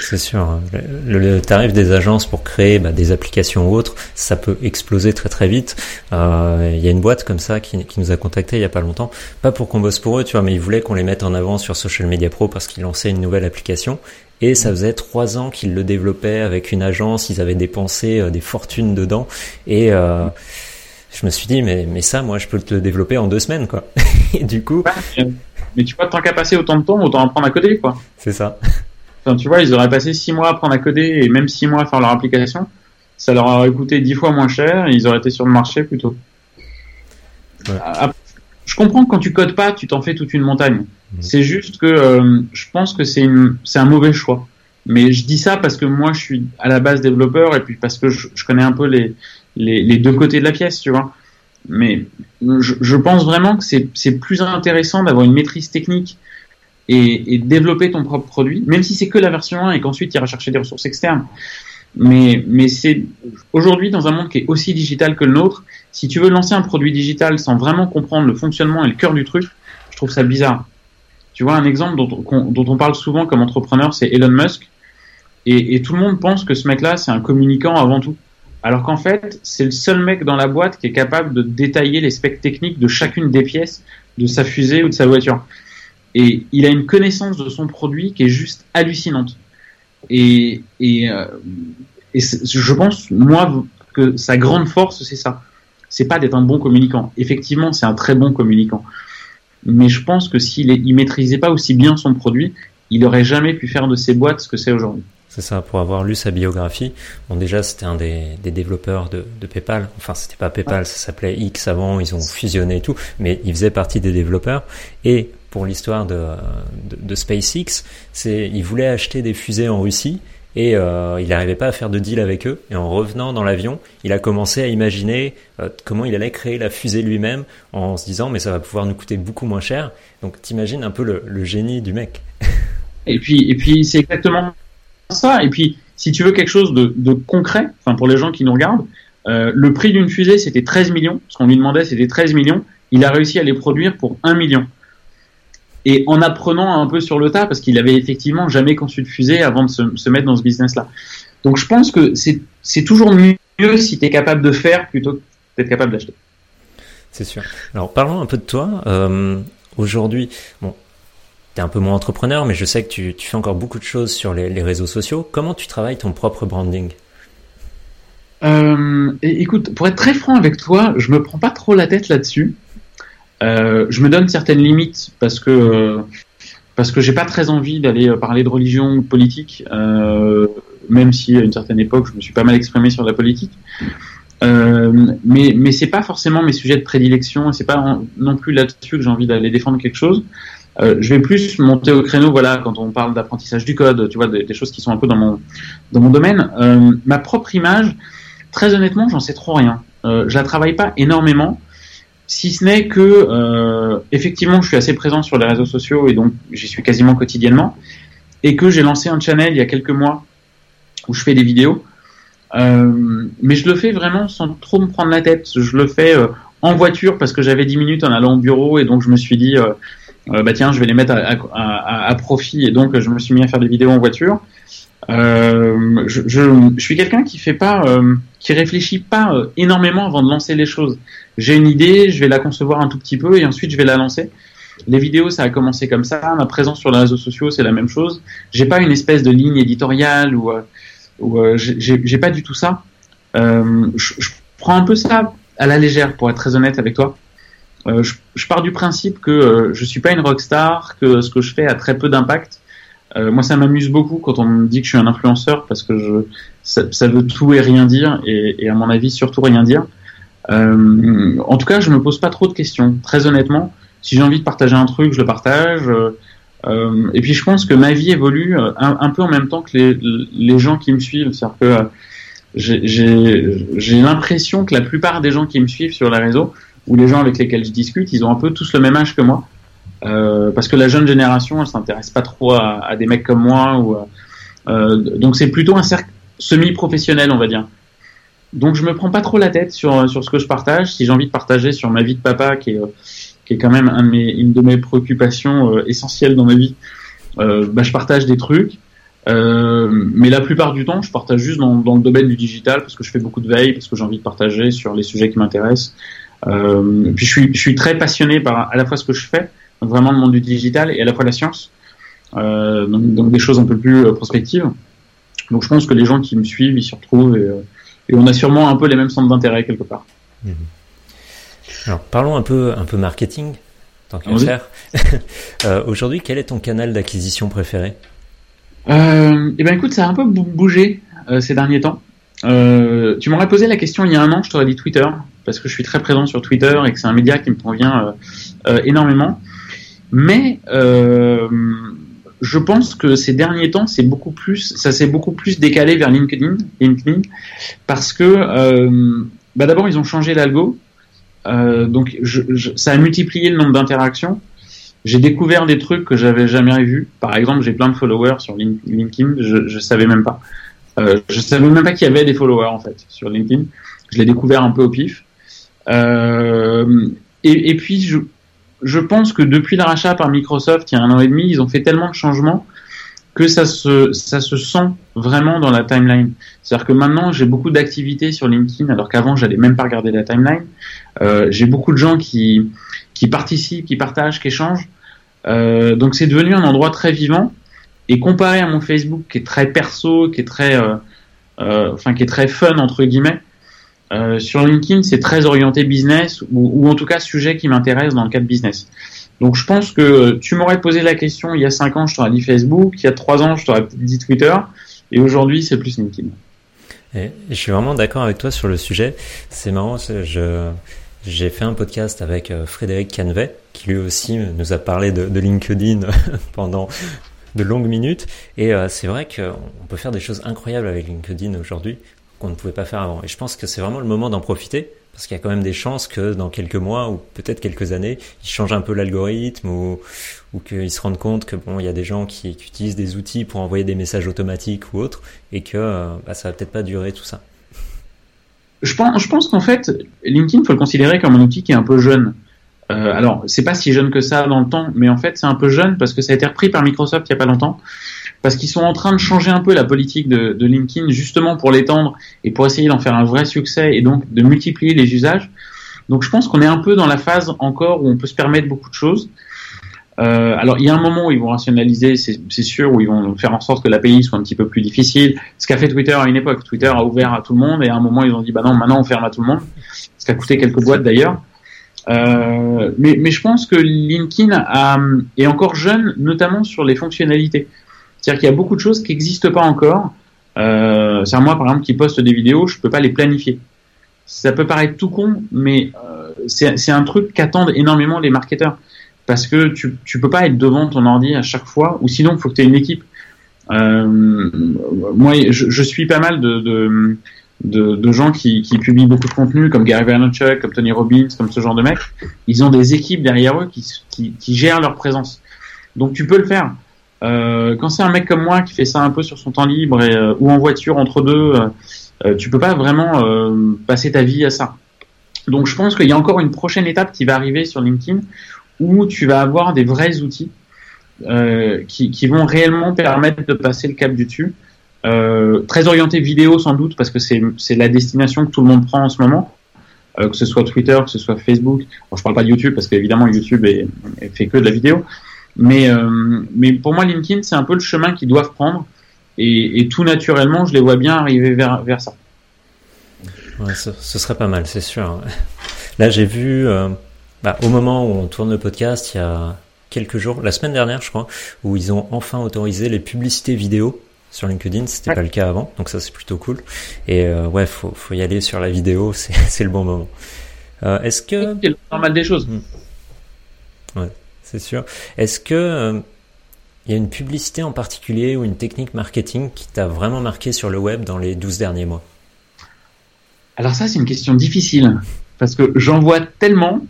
C'est sûr. Hein. Le, tarif des agences pour créer bah, des applications ou autres, ça peut exploser très très vite. Euh, il y a une boîte comme ça qui, qui, nous a contacté il y a pas longtemps, pas pour qu'on bosse pour eux, tu vois, mais ils voulaient qu'on les mette en avant sur Social Media Pro parce qu'ils lançaient une nouvelle application Et ça faisait trois ans qu'ils le développaient avec une agence. Ils avaient dépensé des fortunes dedans. Et je me suis dit, mais, mais ça, moi, je peux te le développer en deux semaines, quoi. et du coup. mais tu vois, tant qu'à passer autant de temps, autant apprendre à coder, quoi. C'est ça. Enfin, tu vois, ils auraient passé six mois à apprendre à coder et même six mois à faire leur application. Ça leur aurait coûté dix fois moins cher et ils auraient été sur le marché plutôt. je comprends que quand tu codes pas, tu t'en fais toute une montagne. Mhm. C'est juste que euh, je pense que c'est c'est un mauvais choix. Mais je dis ça parce que moi, je suis à la base développeur et puis parce que je connais un peu les, les, deux côtés de la pièce, tu vois. Mais je, pense vraiment que c'est plus intéressant d'avoir une maîtrise technique et, et, développer ton propre produit, même si c'est que la version 1 et qu'ensuite il ira chercher des ressources externes. Mais, mais c'est aujourd'hui dans un monde qui est aussi digital que le nôtre, si tu veux lancer un produit digital sans vraiment comprendre le fonctionnement et le cœur du truc, je trouve ça bizarre. Tu vois, un exemple dont, dont on parle souvent comme entrepreneur, c'est Elon Musk. Et, et, tout le monde pense que ce mec-là, c'est un communicant avant tout. Alors qu'en fait, c'est le seul mec dans la boîte qui est capable de détailler les specs techniques de chacune des pièces de sa fusée ou de sa voiture. Et il a une connaissance de son produit qui est juste hallucinante. Et, et, euh, et je pense, moi, que sa grande force, c'est ça. C'est pas d'être un bon communicant. Effectivement, c'est un très bon communicant. Mais je pense que s'il il maîtrisait pas aussi bien son produit, il aurait jamais pu faire de ses boîtes ce que c'est aujourd'hui. C'est ça, pour avoir lu sa biographie. Bon, déjà, c'était un des, des, développeurs de, de PayPal. Enfin, c'était pas PayPal, ça s'appelait X avant, ils ont fusionné et tout, mais il faisait partie des développeurs. Et pour l'histoire de, SpaceX, c'est, il voulait acheter des fusées en Russie et euh, il n'arrivait pas à faire de deal avec eux. Et en revenant dans l'avion, il a commencé à imaginer euh, comment il allait créer la fusée lui-même en se disant mais ça va pouvoir nous coûter beaucoup moins cher. Donc t'imagines un peu le, génie du mec. Et puis, c'est exactement ça. Et puis, si tu veux quelque chose de, de concret, enfin pour les gens qui nous regardent, euh, le prix d'une fusée c'était 13 millions. Ce qu'on lui demandait c'était 13 millions. Il a réussi à les produire pour 1 million. Et en apprenant un peu sur le tas, parce qu'il avait effectivement jamais conçu de fusée avant de se, se mettre dans ce business-là. Donc je pense que c'est toujours mieux si tu es capable de faire plutôt que d'être capable d'acheter. C'est sûr. Alors parlons un peu de toi. Euh, Aujourd'hui, bon, un peu moins entrepreneur, mais je sais que tu, fais encore beaucoup de choses sur les, réseaux sociaux. Comment tu travailles ton propre branding? Euh, Écoute, pour être très franc avec toi, je me prends pas trop la tête là-dessus. Euh, je me donne certaines limites parce que parce que j'ai pas très envie d'aller parler de religion ou politique, euh, même si à une certaine époque je me suis pas mal exprimé sur la politique. mais mais c'est pas forcément mes sujets de prédilection et c'est pas non plus là-dessus que j'ai envie d'aller défendre quelque chose. Euh, je vais plus monter au créneau, voilà, quand on parle d'apprentissage du code, tu vois, des, choses qui sont un peu dans mon dans mon domaine. Euh, ma propre image, très honnêtement, j'en sais trop rien. Euh, je la travaille pas énormément, si ce n'est que euh, effectivement, je suis assez présent sur les réseaux sociaux et donc j'y suis quasiment quotidiennement, et que j'ai lancé un channel il y a quelques mois où je fais des vidéos. Euh, mais je le fais vraiment sans trop me prendre la tête. Je le fais en voiture parce que j'avais 10 minutes en allant au bureau et donc je me suis dit euh, bah tiens, je vais les mettre à, profit et donc je me suis mis à faire des vidéos en voiture. Euh, je, je, suis quelqu'un qui fait pas, euh, qui réfléchit pas énormément avant de lancer les choses. J'ai une idée, je vais la concevoir un tout petit peu et ensuite je vais la lancer. Les vidéos, ça a commencé comme ça. Ma présence sur les réseaux sociaux, c'est la même chose. J'ai pas une espèce de ligne éditoriale ou, ou j'ai pas du tout ça. je, je prends un peu ça à la légère, pour être très honnête avec toi. Euh, je, pars du principe que euh, je suis pas une rockstar, que ce que je fais a très peu d'impact. Euh, moi, ça m'amuse beaucoup quand on me dit que je suis un influenceur parce que je, ça, veut tout et rien dire et, à mon avis surtout rien dire. En tout cas, je me pose pas trop de questions. Très honnêtement, si j'ai envie de partager un truc, je le partage. et puis je pense que ma vie évolue un, peu en même temps que les, gens qui me suivent. C'est-à-dire que j'ai l'impression que la plupart des gens qui me suivent sur les réseaux ou les gens avec lesquels je discute, ils ont un peu tous le même âge que moi. Euh, parce que la jeune génération, elle s'intéresse pas trop à, des mecs comme moi. Ou, euh, donc c'est plutôt un cercle semi-professionnel, on va dire. Donc je me prends pas trop la tête sur, sur ce que je partage. Si j'ai envie de partager sur ma vie de papa, qui est, qui est quand même un de mes, une de mes préoccupations euh, essentielles dans ma vie, euh, bah, je partage des trucs. Euh, mais la plupart du temps, je partage juste dans, dans, le domaine du digital parce que je fais beaucoup de veille, parce que j'ai envie de partager sur les sujets qui m'intéressent. Euh, puis je suis, je suis très passionné par à la fois ce que je fais, donc vraiment le monde du digital, et à la fois la science. donc, des choses un peu plus prospectives. Donc je pense que les gens qui me suivent, ils s'y retrouvent et, et on a sûrement un peu les mêmes centres d'intérêt quelque part. Mhm. Alors parlons un peu un peu marketing tant qu'à euh, Aujourd'hui, quel est ton canal d'acquisition préféré? Euh, Eh ben écoute, ça a un peu bougé euh, ces derniers temps. Euh, tu m'aurais posé la question il y a un an, je t'aurais dit Twitter parce que je suis très présent sur Twitter et que c'est un média qui me convient énormément. Mais je pense que ces derniers temps, c'est beaucoup plus, ça s'est beaucoup plus décalé vers LinkedIn, LinkedIn parce que bah d'abord ils ont changé l'algo euh, donc ça a multiplié le nombre d'interactions. J'ai découvert des trucs que j'avais jamais vus. Par exemple, j'ai plein de followers sur LinkedIn. Je, je savais même pas. Euh, je savais même pas qu'il y avait des followers en fait sur LinkedIn. Je l'ai découvert un peu au pif. Euh, et, puis je, je pense que depuis le rachat par Microsoft il y a un an et demi, ils ont fait tellement de changements que ça se, ça se sent vraiment dans la timeline. C'est-à-dire que maintenant, j'ai beaucoup d'activités sur LinkedIn, alors qu'avant, j'allais même pas regarder la timeline. Euh, j'ai beaucoup de gens qui, qui participent, qui partagent, qui échangent. Euh, donc, c'est devenu un endroit très vivant. Et comparé à mon Facebook, qui est très perso, qui est très, euh, euh enfin, qui est très fun entre guillemets, euh, sur LinkedIn, c'est très orienté business ou, ou en tout cas sujet qui m'intéresse dans le cadre business. Donc je pense que tu m'aurais posé la question il y a 5 ans, je t'aurais dit Facebook, il y a 3 ans, je t'aurais dit Twitter, et aujourd'hui c'est plus LinkedIn. Et je suis vraiment d'accord avec toi sur le sujet. C'est marrant, j'ai fait un podcast avec euh, Frédéric Canvet, qui lui aussi nous a parlé de, de LinkedIn pendant de longues minutes. Et euh, c'est vrai qu'on peut faire des choses incroyables avec LinkedIn aujourd'hui qu'on ne pouvait pas faire avant. Et je pense que c'est vraiment le moment d'en profiter parce qu'il y a quand même des chances que dans quelques mois ou peut-être quelques années, ils changent un peu l'algorithme ou, qu'ils se rendent compte que bon, il y a des gens qui, utilisent des outils pour envoyer des messages automatiques ou autres et que euh, bah, ça va peut-être pas durer tout ça. Je pense, je pense qu'en fait, LinkedIn faut le considérer comme un outil qui est un peu jeune. Euh, alors, c'est pas si jeune que ça dans le temps, mais en fait, c'est un peu jeune parce que ça a été repris par Microsoft il y a pas longtemps parce qu'ils sont en train de changer un peu la politique de, LinkedIn justement pour l'étendre et pour essayer d'en faire un vrai succès et donc de multiplier les usages. Donc je pense qu'on est un peu dans la phase encore où on peut se permettre beaucoup de choses. Euh, alors il y a un moment où ils vont rationaliser, c'est sûr, où ils vont faire en sorte que l'API soit un petit peu plus difficile. Ce qu'a fait Twitter à une époque, Twitter a ouvert à tout le monde et à un moment ils ont dit bah non, maintenant on ferme à tout le monde. Ce qui a coûté quelques boîtes d'ailleurs. Euh, mais, je pense que LinkedIn est encore jeune, notamment sur les fonctionnalités. C'est-à-dire qu'il y a beaucoup de choses qui n'existent pas encore. Euh, c'est moi, par exemple, qui poste des vidéos, je peux pas les planifier. Ça peut paraître tout con, mais euh, c'est un truc qu'attendent énormément les marketeurs. Parce que tu, tu peux pas être devant ton ordi à chaque fois, ou sinon, il faut que tu aies une équipe. Euh, moi, je, suis pas mal de, gens qui, publient beaucoup de contenu, comme Gary Vaynerchuk, comme Tony Robbins, comme ce genre de mecs. Ils ont des équipes derrière eux qui gèrent leur présence. Donc tu peux le faire. Euh, quand c'est un mec comme moi qui fait ça un peu sur son temps libre et, euh, ou en voiture entre deux, euh, euh tu peux pas vraiment euh, passer ta vie à ça. Donc je pense qu'il y a encore une prochaine étape qui va arriver sur LinkedIn où tu vas avoir des vrais outils qui, qui, vont réellement permettre de passer le cap du dessus. très orienté vidéo sans doute parce que c'est la destination que tout le monde prend en ce moment. que ce soit Twitter, que ce soit Facebook. Bon, je parle pas de YouTube parce qu'évidemment YouTube est, est, fait que de la vidéo, mais, euh, mais pour moi, LinkedIn, c'est un peu le chemin qu'ils doivent prendre. Et, et, tout naturellement, je les vois bien arriver vers, vers ça. Ouais, ce, ce, serait pas mal, c'est sûr. Là, j'ai vu, euh, bah, au moment où on tourne le podcast, il y a quelques jours, la semaine dernière, je crois, où ils ont enfin autorisé les publicités vidéo sur LinkedIn. C'était pas le cas avant, donc ça c'est plutôt cool. Et euh, ouais, faut, faut y aller sur la vidéo, c'est le bon moment. Euh, Est-ce que c'est normal des choses. Hmm. Ouais c'est sûr. Est-ce que euh, y a une publicité en particulier ou une technique marketing qui t'a vraiment marqué sur le web dans les 12 derniers mois? Alors ça, c'est une question difficile parce que j'en vois tellement.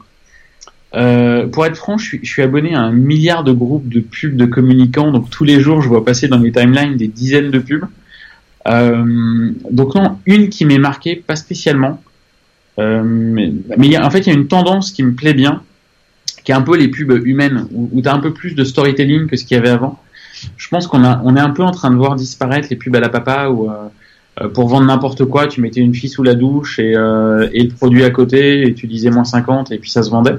Euh, pour être franc, je suis, abonné à un milliard de groupes de pubs de communicants, donc tous les jours, je vois passer dans mes timelines des dizaines de pubs. Euh, donc non, une qui m'est marquée, pas spécialement. mais, en fait, il y a une tendance qui me plaît bien, qui est un peu les pubs humaines, où, où tu as un peu plus de storytelling que ce qu'il y avait avant. Je pense qu'on est un peu en train de voir disparaître les pubs à la papa où euh, euh, pour vendre n'importe quoi, tu mettais une fille sous la douche et, euh, le produit à côté et tu disais moins 50 et puis ça se vendait.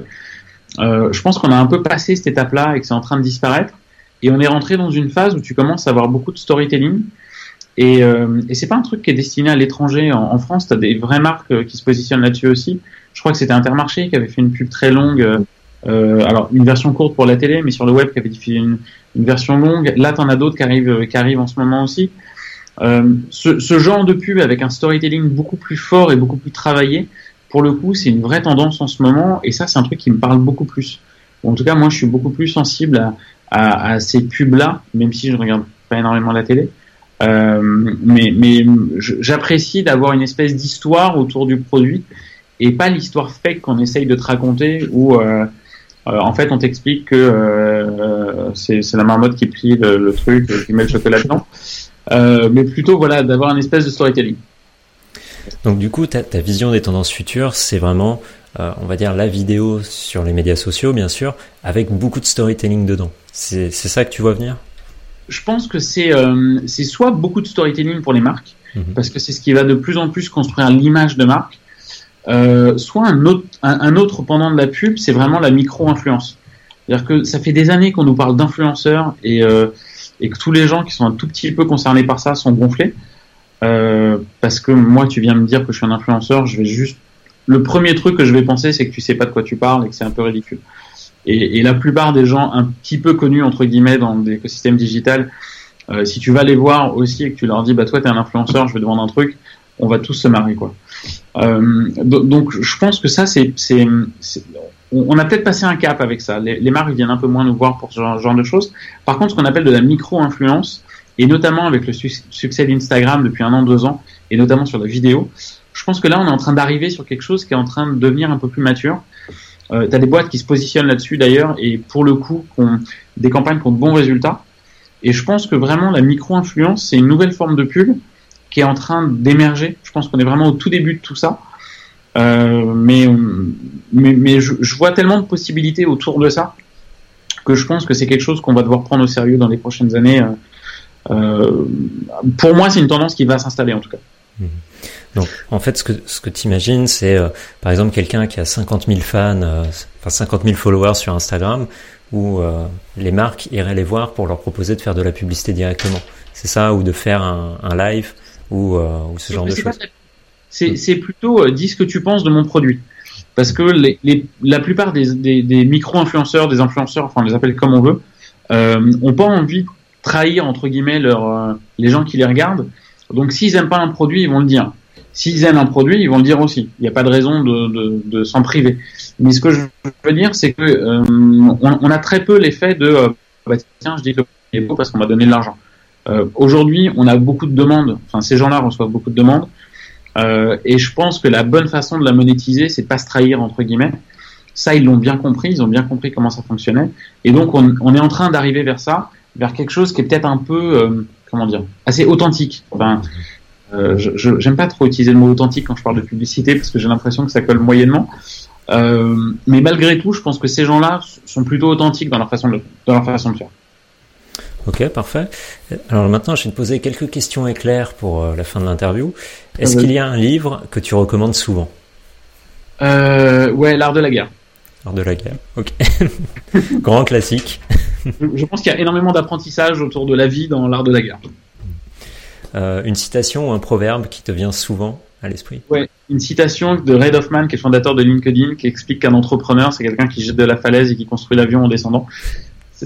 Je pense qu'on a un peu passé cette étape-là et que c'est en train de disparaître. Et on est rentré dans une phase où tu commences à avoir beaucoup de storytelling. Et, euh, et c'est pas un truc qui est destiné à l'étranger. En, France, tu as des vraies marques qui se positionnent là-dessus aussi. Je crois que c'était Intermarché qui avait fait une pub très longue. Euh, euh alors, une version courte pour la télé, mais sur le web qui avait diffusé une, une version longue. Là, tu en as d'autres qui arrivent, qui arrivent en ce moment aussi. Euh, ce, ce, genre de pub avec un storytelling beaucoup plus fort et beaucoup plus travaillé, pour le coup, c'est une vraie tendance en ce moment. Et ça, c'est un truc qui me parle beaucoup plus. en tout cas, moi, je suis beaucoup plus sensible à, à, à ces pubs-là, même si je ne regarde pas énormément la télé. Euh, mais mais j'apprécie d'avoir une espèce d'histoire autour du produit et pas l'histoire fake qu'on essaye de te raconter où euh, euh en fait on t'explique que euh, c'est la marmotte qui plie le, le, truc qui met le chocolat dedans. Euh, mais plutôt voilà d'avoir une espèce de storytelling. Donc du coup ta, ta vision des tendances futures c'est vraiment euh, on va dire la vidéo sur les médias sociaux bien sûr avec beaucoup de storytelling dedans. C'est ça que tu vois venir? Je pense que c'est euh, c'est soit beaucoup de storytelling pour les marques, mhm. parce que c'est ce qui va de plus en plus construire l'image de marque, euh, soit un autre, pendant de la pub, c'est vraiment la micro-influence. C'est-à-dire que ça fait des années qu'on nous parle d'influenceurs et, euh, que tous les gens qui sont un tout petit peu concernés par ça sont gonflés. Euh, parce que moi, tu viens me dire que je suis un influenceur, je vais juste. Le premier truc que je vais penser, c'est que tu sais pas de quoi tu parles et que c'est un peu ridicule. Et, la plupart des gens un petit peu connus entre guillemets dans l'écosystème digital, si tu vas les voir aussi et que tu leur dis bah toi t'es un influenceur, je vais te vendre un truc, on va tous se marrer quoi. Euh, donc je pense que ça c'est on a peut-être passé un cap avec ça. Les, les, marques viennent un peu moins nous voir pour ce genre, de choses. Par contre, ce qu'on appelle de la micro-influence, et notamment avec le succès d'Instagram depuis un an, deux ans, et notamment sur la vidéo, je pense que là, on est en train d'arriver sur quelque chose qui est en train de devenir un peu plus mature. Euh, tu des boîtes qui se positionnent là-dessus d'ailleurs et pour le coup, des campagnes qui ont de bons résultats. Et je pense que vraiment la micro-influence, c'est une nouvelle forme de pub qui est en train d'émerger. Je pense qu'on est vraiment au tout début de tout ça. Euh, mais mais, mais je, vois tellement de possibilités autour de ça que je pense que c'est quelque chose qu'on va devoir prendre au sérieux dans les prochaines années. Euh, euh pour moi, c'est une tendance qui va s'installer en tout cas. Mmh. Donc, en fait, ce que, ce que tu imagines, c'est par exemple quelqu'un qui a 50 000 fans, enfin 50 000 followers sur Instagram, où les marques iraient les voir pour leur proposer de faire de la publicité directement. C'est ça, ou de faire un live, ou, ou ce genre de choses. C'est plutôt dis ce que tu penses de mon produit. Parce que les, les, la plupart des, des, des micro-influenceurs, des influenceurs, enfin on les appelle comme on veut, euh, ont pas envie de trahir entre guillemets leur, les gens qui les regardent. Donc s'ils aiment pas un produit, ils vont le dire. S'ils aiment un produit, ils vont le dire aussi. Il n'y a pas de raison de, de, de s'en priver. Mais ce que je veux dire, c'est que euh, on, on, a très peu l'effet de euh, bah, tiens, je dis que le est beau parce qu'on m'a donné de l'argent. Euh, Aujourd'hui, on a beaucoup de demandes. Enfin, ces gens-là reçoivent beaucoup de demandes. Euh, et je pense que la bonne façon de la monétiser, c'est pas se trahir entre guillemets. Ça, ils l'ont bien compris. Ils ont bien compris comment ça fonctionnait. Et donc, on, est en train d'arriver vers ça, vers quelque chose qui est peut-être un peu, euh, comment dire, assez authentique. Enfin, je j'aime pas trop utiliser le mot authentique quand je parle de publicité parce que j'ai l'impression que ça colle moyennement. Mais malgré tout, je pense que ces gens-là sont plutôt authentiques dans leur façon de faire. Ok, parfait. Alors maintenant, je vais te poser quelques questions éclairs pour euh, la fin de l'interview. Est-ce qu'il y a un livre que tu recommandes souvent? Euh, Ouais, L'Art de la guerre. L'Art de la guerre, ok. Grand classique. je pense qu'il y a énormément d'apprentissage autour de la vie dans L'Art de la guerre. Euh, une citation ou un proverbe qui te vient souvent à l'esprit? Ouais, une citation de Ray Hoffman, qui est fondateur de LinkedIn, qui explique qu'un entrepreneur, c'est quelqu'un qui jette de la falaise et qui construit l'avion en descendant.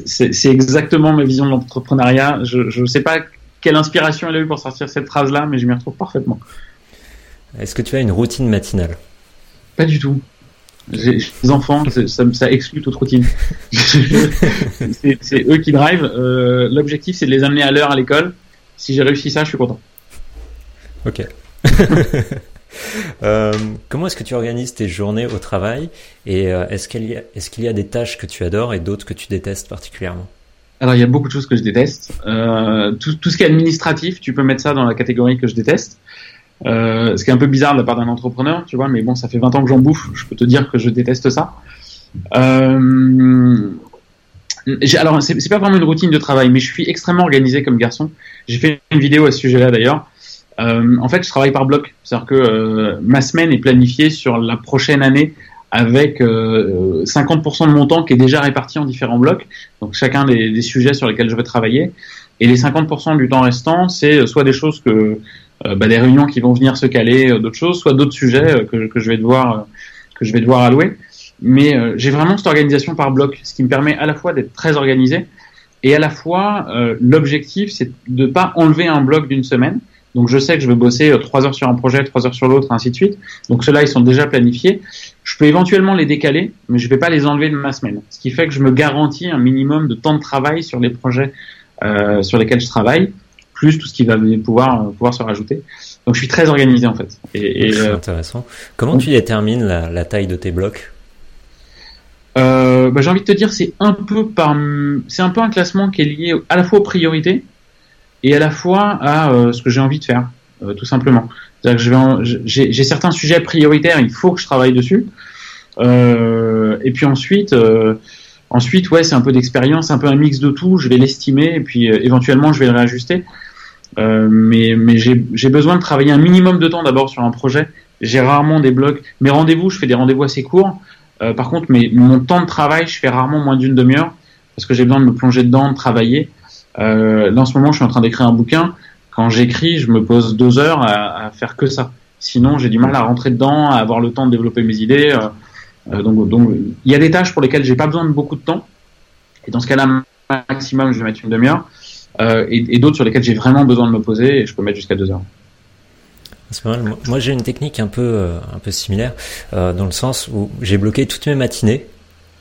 C'est exactement ma vision de l'entrepreneuriat. Je ne sais pas quelle inspiration elle a eu pour sortir cette phrase-là, mais je m'y retrouve parfaitement. Est-ce que tu as une routine matinale? Pas du tout. J'ai des enfants, ça, ça, exclut toute routine. c'est eux qui drivent. Euh, L'objectif, c'est de les amener à l'heure à l'école si j'ai réussi ça, je suis content. Ok. euh, comment est-ce que tu organises tes journées au travail et euh, est-ce qu'il y, a, est qu'il y a des tâches que tu adores et d'autres que tu détestes particulièrement? Alors il y a beaucoup de choses que je déteste. Euh, tout, tout, ce qui est administratif, tu peux mettre ça dans la catégorie que je déteste. Euh, ce qui est un peu bizarre de la part d'un entrepreneur, tu vois, mais bon, ça fait 20 ans que j'en bouffe, je peux te dire que je déteste ça. Euh, alors c'est pas vraiment une routine de travail, mais je suis extrêmement organisé comme garçon. J'ai fait une vidéo à ce sujet-là d'ailleurs. Euh, en fait, je travaille par bloc, c'est-à-dire que euh, ma semaine est planifiée sur la prochaine année avec 50% de mon temps qui est déjà réparti en différents blocs, donc chacun des, des, sujets sur lesquels je vais travailler. Et les 50% du temps restant, c'est soit des choses que bah, des réunions qui vont venir se caler, d'autres choses, soit d'autres sujets que, que, je vais devoir que je vais devoir allouer. Mais j'ai vraiment cette organisation par bloc, ce qui me permet à la fois d'être très organisé et à la fois l'objectif, c'est de pas enlever un bloc d'une semaine donc je sais que je vais bosser euh, trois heures sur un projet, trois heures sur l'autre, ainsi de suite. Donc ceux-là, ils sont déjà planifiés. Je peux éventuellement les décaler, mais je ne vais pas les enlever de ma semaine. Ce qui fait que je me garantis un minimum de temps de travail sur les projets euh, sur lesquels je travaille, plus tout ce qui va pouvoir, pouvoir se rajouter. Donc je suis très organisé en fait. Et, euh, intéressant. Comment tu détermines la, la taille de tes blocs? Euh, bah, j'ai envie de te dire, c'est un peu par, c'est un peu un classement qui est lié à la fois aux priorités, et à la fois à euh, ce que j'ai envie de faire, euh, tout simplement. J'ai, certains sujets prioritaires, il faut que je travaille dessus. Euh, et puis ensuite, ensuite, ouais, c'est un peu d'expérience, un peu un mix de tout. Je vais l'estimer et puis éventuellement, je vais le réajuster. mais mais j'ai, besoin de travailler un minimum de temps d'abord sur un projet. J'ai rarement des blocs. Mes rendez-vous, je fais des rendez-vous assez courts. par contre, mon temps de travail, je fais rarement moins d'une demi-heure parce que j'ai besoin de me plonger dedans, de travailler. Euh, là, ce moment, je suis en train d'écrire un bouquin. Quand j'écris, je me pose deux heures à, faire que ça. Sinon, j'ai du mal à rentrer dedans, à avoir le temps de développer mes idées. Euh, euh donc, il y a des tâches pour lesquelles j'ai pas besoin de beaucoup de temps. Et dans ce cas-là, maximum, je vais mettre une demi-heure. Euh, et, d'autres sur lesquelles j'ai vraiment besoin de me poser et je peux mettre jusqu'à deux heures. Moi, j'ai une technique un peu, similaire, dans le sens où j'ai bloqué toutes mes matinées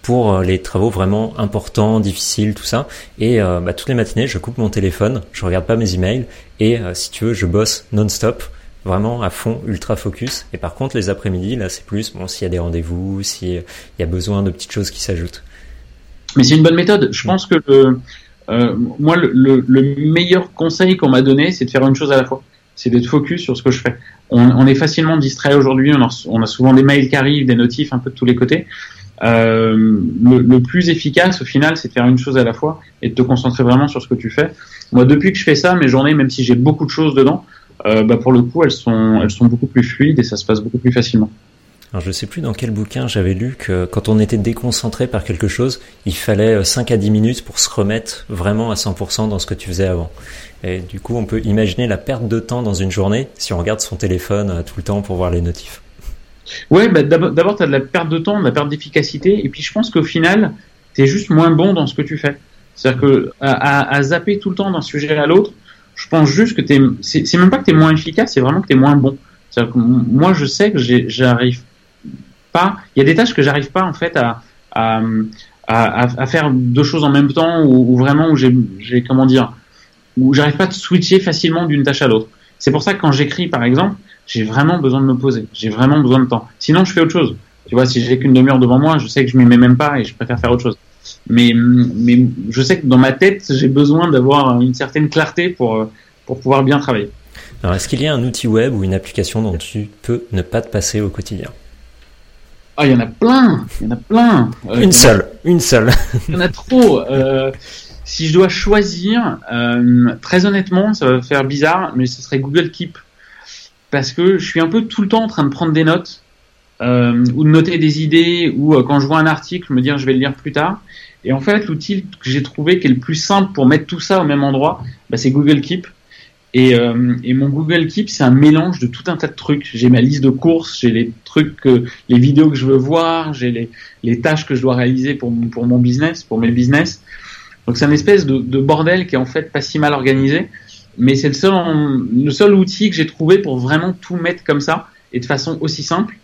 pour euh, les travaux vraiment importants, difficiles, tout ça. Et euh, bah, toutes les matinées, je coupe mon téléphone, je regarde pas mes emails et euh, si tu veux, je bosse non-stop, vraiment à fond, ultra focus. Et par contre, les après-midi, là, c'est plus bon s'il y a des rendez-vous, s'il y a besoin de petites choses qui s'ajoutent. Mais c'est une bonne méthode. Je pense que le, moi, le, le, meilleur conseil qu'on m'a donné, c'est de faire une chose à la fois. C'est d'être focus sur ce que je fais. On, on est facilement distrait aujourd'hui. On, a souvent des mails qui arrivent, des notifs un peu de tous les côtés. Euh, le, plus efficace au final, c'est de faire une chose à la fois et de te concentrer vraiment sur ce que tu fais. Moi, depuis que je fais ça, mes journées, même si j'ai beaucoup de choses dedans, euh, bah pour le coup, elles sont, elles sont beaucoup plus fluides et ça se passe beaucoup plus facilement. Alors je sais plus dans quel bouquin j'avais lu que quand on était déconcentré par quelque chose, il fallait 5 à 10 minutes pour se remettre vraiment à 100% dans ce que tu faisais avant. Et du coup, on peut imaginer la perte de temps dans une journée si on regarde son téléphone euh, tout le temps pour voir les notifs. Ouais, bah d'abord, tu as de la perte de temps, de la perte d'efficacité, et puis je pense qu'au final, tu es juste moins bon dans ce que tu fais. C'est-à-dire que à, zapper tout le temps d'un sujet à l'autre, je pense juste que tu c'est même pas que tu es moins efficace, c'est vraiment que tu es moins bon. C'est-à-dire que moi, je sais que j'arrive pas, il y a des tâches que j'arrive pas en fait à, à, à, faire deux choses en même temps, ou, vraiment où j'ai, comment dire, où j'arrive pas à switcher facilement d'une tâche à l'autre. C'est pour ça que quand j'écris, par exemple, j'ai vraiment besoin de me poser. J'ai vraiment besoin de temps. Sinon, je fais autre chose. Tu vois, si j'ai qu'une demi-heure devant moi, je sais que je m'y mets même pas et je préfère faire autre chose. Mais, mais je sais que dans ma tête, j'ai besoin d'avoir une certaine clarté pour, pour pouvoir bien travailler. Alors, est-ce qu'il y a un outil web ou une application dont tu peux ne pas te passer au quotidien? Ah, il y en a plein. Il y en a plein. Euh, une seule. Une seule. Il y en a trop. Euh, si je dois choisir, euh, très honnêtement, ça va faire bizarre, mais ce serait Google Keep parce que je suis un peu tout le temps en train de prendre des notes euh, ou de noter des idées ou euh, quand je vois un article me dire je vais le lire plus tard. Et en fait, l'outil que j'ai trouvé qui est le plus simple pour mettre tout ça au même endroit, bah, c'est Google Keep. Et, mon Google Keep, c'est un mélange de tout un tas de trucs. J'ai ma liste de courses, j'ai les trucs, les vidéos que je veux voir, j'ai les, tâches que je dois réaliser pour mon business, pour mes business. Donc c'est un espèce de, de, bordel qui est en fait pas si mal organisé mais c'est le seul, le seul outil que j'ai trouvé pour vraiment tout mettre comme ça et de façon aussi simple.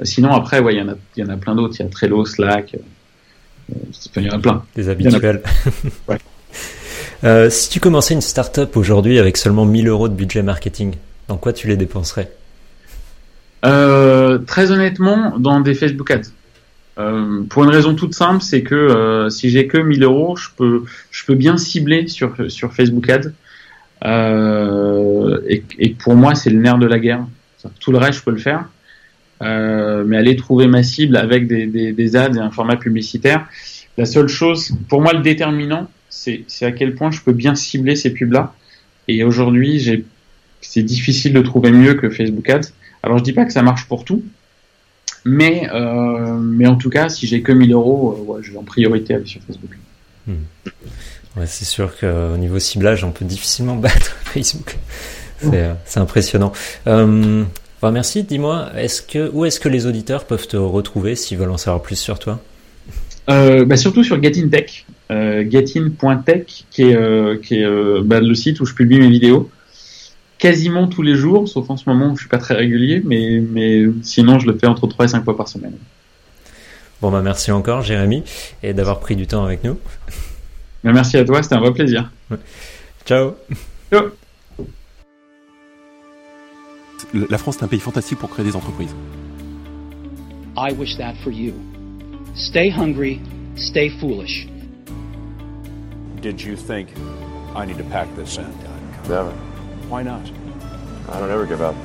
Euh, sinon, après, ouais, il y en a, y en a plein d'autres. Il y a Trello, Slack, euh, il y en a plein. Des habituels. ouais. euh, si tu commençais une start-up aujourd'hui avec seulement 1000 euros de budget marketing, dans quoi tu les dépenserais? Euh, Très honnêtement, dans des Facebook Ads. Euh, pour une raison toute simple, c'est que euh, si j'ai que 1000 euros, je peux, je peux bien cibler sur, sur Facebook Ads euh, et, pour moi, c'est le nerf de la guerre. Tout le reste, je peux le faire. Mais aller trouver ma cible avec des, des, des, ads et un format publicitaire, la seule chose, pour moi, le déterminant, c'est à quel point je peux bien cibler ces pubs-là. Et aujourd'hui, c'est difficile de trouver mieux que Facebook Ads. Alors, je dis pas que ça marche pour tout, Mais, euh, mais en tout cas, si j'ai que 1000 euros, euh, ouais, je vais en priorité aller sur Facebook. Hmm. Ouais, c'est sûr qu'au niveau ciblage, on peut difficilement battre Facebook. C'est impressionnant. Euh, bah, merci. Dis-moi, est-ce que où est-ce que les auditeurs peuvent te retrouver s'ils veulent en savoir plus sur toi? Euh, bah surtout sur GetInTech, euh, getin.tech, qui est, euh, qui est euh, bah, le site où je publie mes vidéos quasiment tous les jours, sauf en ce moment où je suis pas très régulier, mais, mais sinon je le fais entre 3 et 5 fois par semaine. Bon bah merci encore Jérémy et d'avoir pris du temps avec nous. Bah, merci à toi, c'était un vrai plaisir. Ciao. Ciao. La France est un pays fantastique pour créer des entreprises. I wish that for you. Stay hungry, stay foolish. Did you think I need to pack this in? Never. Why not? I don't ever give up.